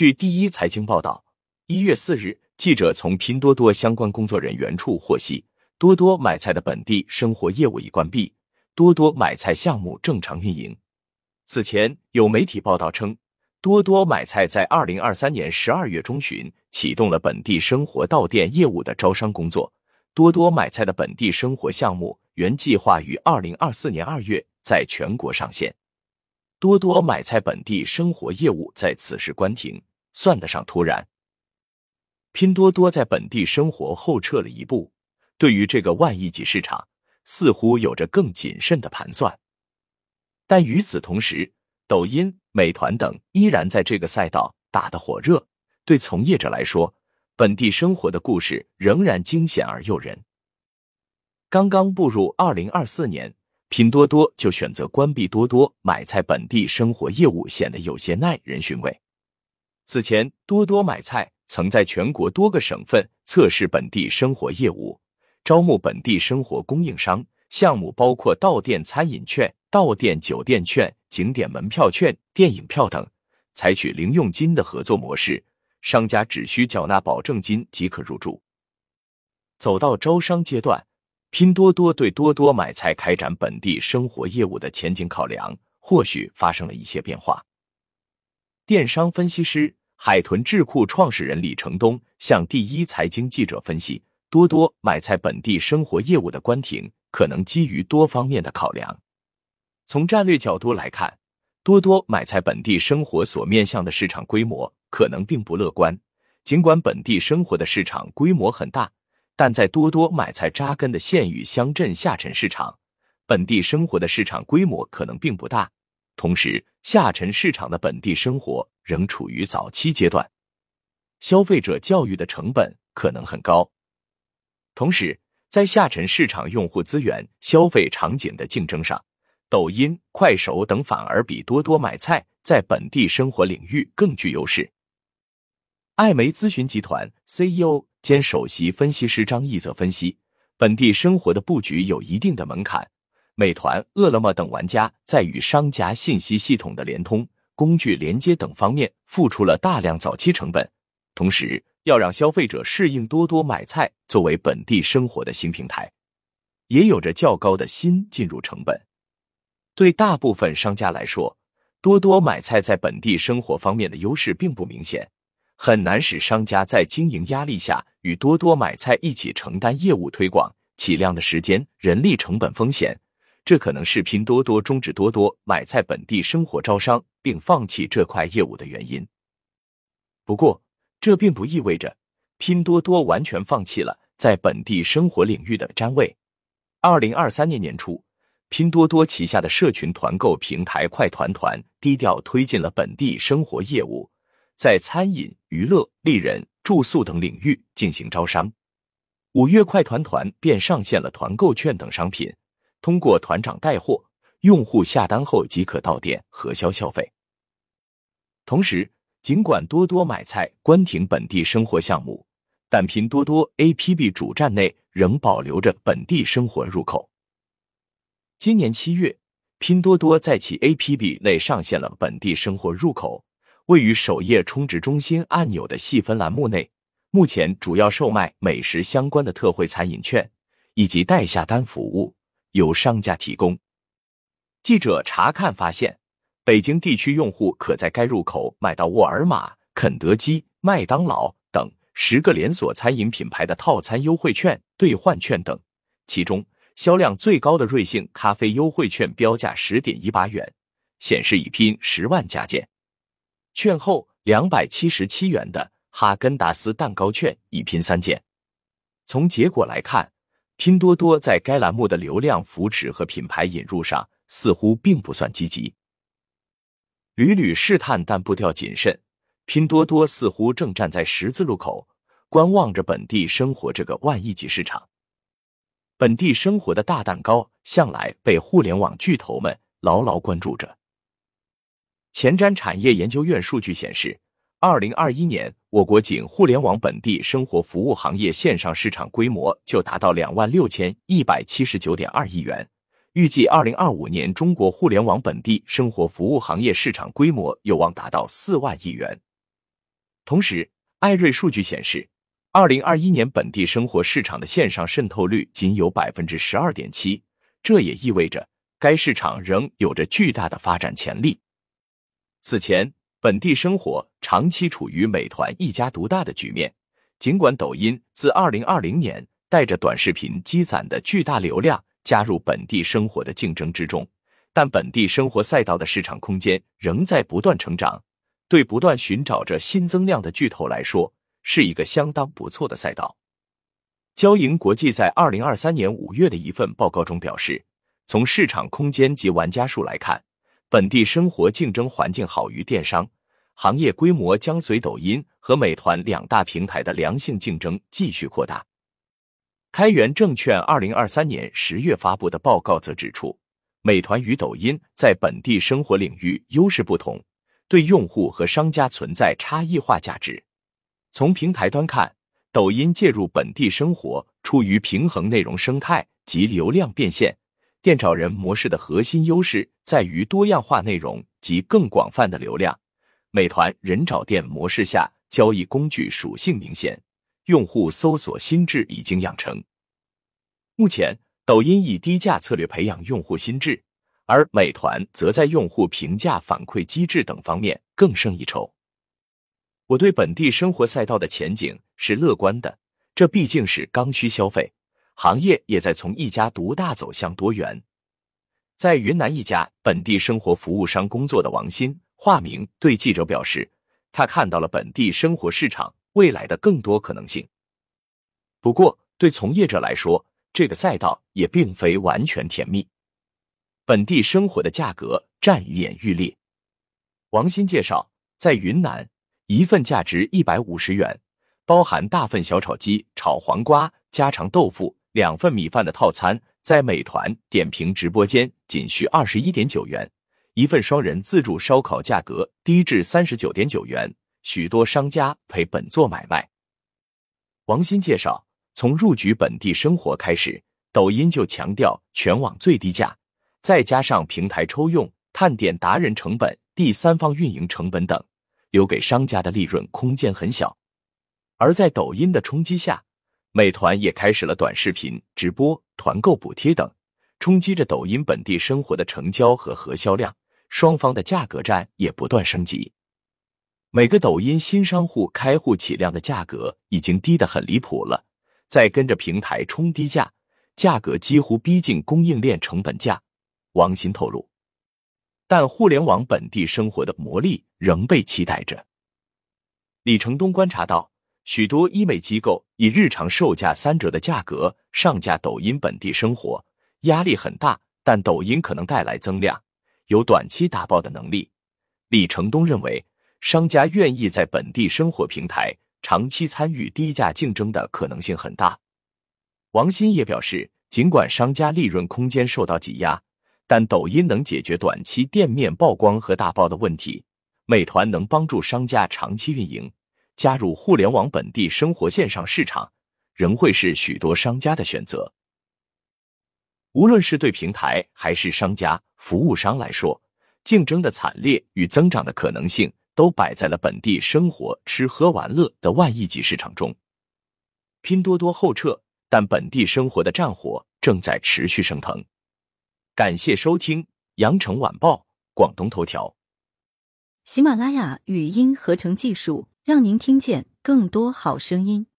据第一财经报道，一月四日，记者从拼多多相关工作人员处获悉，多多买菜的本地生活业务已关闭，多多买菜项目正常运营。此前有媒体报道称，多多买菜在二零二三年十二月中旬启动了本地生活到店业务的招商工作。多多买菜的本地生活项目原计划于二零二四年二月在全国上线。多多买菜本地生活业务在此时关停，算得上突然。拼多多在本地生活后撤了一步，对于这个万亿级市场，似乎有着更谨慎的盘算。但与此同时，抖音、美团等依然在这个赛道打得火热。对从业者来说，本地生活的故事仍然惊险而诱人。刚刚步入二零二四年，拼多多就选择关闭多多买菜本地生活业务，显得有些耐人寻味。此前，多多买菜曾在全国多个省份测试本地生活业务，招募本地生活供应商，项目包括到店餐饮券。到店酒店券、景点门票券、电影票等，采取零用金的合作模式，商家只需缴纳保证金即可入驻。走到招商阶段，拼多多对多多买菜开展本地生活业务的前景考量，或许发生了一些变化。电商分析师海豚智库创始人李成东向第一财经记者分析，多多买菜本地生活业务的关停，可能基于多方面的考量。从战略角度来看，多多买菜本地生活所面向的市场规模可能并不乐观。尽管本地生活的市场规模很大，但在多多买菜扎根的县域乡镇下沉市场，本地生活的市场规模可能并不大。同时，下沉市场的本地生活仍处于早期阶段，消费者教育的成本可能很高。同时，在下沉市场用户资源、消费场景的竞争上，抖音、快手等反而比多多买菜在本地生活领域更具优势。艾媒咨询集团 CEO 兼首席分析师张毅则分析，本地生活的布局有一定的门槛。美团、饿了么等玩家在与商家信息系统的联通、工具连接等方面付出了大量早期成本，同时要让消费者适应多多买菜作为本地生活的新平台，也有着较高的新进入成本。对大部分商家来说，多多买菜在本地生活方面的优势并不明显，很难使商家在经营压力下与多多买菜一起承担业务推广、起量的时间、人力成本风险。这可能是拼多多终止多多买菜本地生活招商并放弃这块业务的原因。不过，这并不意味着拼多多完全放弃了在本地生活领域的占位。二零二三年年初。拼多多旗下的社群团购平台快团团低调推进了本地生活业务，在餐饮、娱乐、丽人、住宿等领域进行招商。五月，快团团便上线了团购券等商品，通过团长带货，用户下单后即可到店核销消费。同时，尽管多多买菜关停本地生活项目，但拼多多 APP 主站内仍保留着本地生活入口。今年七月，拼多多在其 APP 内上线了本地生活入口，位于首页充值中心按钮的细分栏目内，目前主要售卖美食相关的特惠餐饮券以及代下单服务，由商家提供。记者查看发现，北京地区用户可在该入口买到沃尔玛、肯德基、麦当劳等十个连锁餐饮品牌的套餐优惠券、兑换券等，其中。销量最高的瑞幸咖啡优惠券标价十点一八元，显示已拼十万加件。券后两百七十七元的哈根达斯蛋糕券已拼三件。从结果来看，拼多多在该栏目的流量扶持和品牌引入上似乎并不算积极。屡屡试探但步调谨慎，拼多多似乎正站在十字路口，观望着本地生活这个万亿级市场。本地生活的大蛋糕向来被互联网巨头们牢牢关注着。前瞻产业研究院数据显示，二零二一年我国仅互联网本地生活服务行业线上市场规模就达到两万六千一百七十九点二亿元，预计二零二五年中国互联网本地生活服务行业市场规模有望达到四万亿元。同时，艾瑞数据显示，二零二一年本地生活市场的线上渗透率仅有百分之十二点七，这也意味着该市场仍有着巨大的发展潜力。此前，本地生活长期处于美团一家独大的局面。尽管抖音自二零二零年带着短视频积攒的巨大流量加入本地生活的竞争之中，但本地生活赛道的市场空间仍在不断成长。对不断寻找着新增量的巨头来说，是一个相当不错的赛道。交银国际在二零二三年五月的一份报告中表示，从市场空间及玩家数来看，本地生活竞争环境好于电商。行业规模将随抖音和美团两大平台的良性竞争继续扩大。开源证券二零二三年十月发布的报告则指出，美团与抖音在本地生活领域优势不同，对用户和商家存在差异化价值。从平台端看，抖音介入本地生活出于平衡内容生态及流量变现。店找人模式的核心优势在于多样化内容及更广泛的流量。美团人找店模式下，交易工具属性明显，用户搜索心智已经养成。目前，抖音以低价策略培养用户心智，而美团则在用户评价反馈机制等方面更胜一筹。我对本地生活赛道的前景是乐观的，这毕竟是刚需消费行业，也在从一家独大走向多元。在云南一家本地生活服务商工作的王鑫。化名对记者表示，他看到了本地生活市场未来的更多可能性。不过，对从业者来说，这个赛道也并非完全甜蜜。本地生活的价格战愈演愈烈。王鑫介绍，在云南，一份价值一百五十元，包含大份小炒鸡、炒黄瓜、家常豆腐两份米饭的套餐，在美团点评直播间仅需二十一点九元。一份双人自助烧烤价格低至三十九点九元，许多商家赔本做买卖。王鑫介绍，从入局本地生活开始，抖音就强调全网最低价，再加上平台抽用、探店达人成本、第三方运营成本等，留给商家的利润空间很小。而在抖音的冲击下，美团也开始了短视频直播、团购补贴等，冲击着抖音本地生活的成交和核销量。双方的价格战也不断升级，每个抖音新商户开户起量的价格已经低得很离谱了，再跟着平台冲低价，价格几乎逼近供应链成本价。王鑫透露，但互联网本地生活的魔力仍被期待着。李成东观察到，许多医美机构以日常售价三折的价格上架抖音本地生活，压力很大，但抖音可能带来增量。有短期打爆的能力，李成东认为，商家愿意在本地生活平台长期参与低价竞争的可能性很大。王鑫也表示，尽管商家利润空间受到挤压，但抖音能解决短期店面曝光和大爆的问题，美团能帮助商家长期运营，加入互联网本地生活线上市场，仍会是许多商家的选择。无论是对平台还是商家、服务商来说，竞争的惨烈与增长的可能性都摆在了本地生活吃喝玩乐的万亿级市场中。拼多多后撤，但本地生活的战火正在持续升腾。感谢收听羊城晚报广东头条。喜马拉雅语音合成技术，让您听见更多好声音。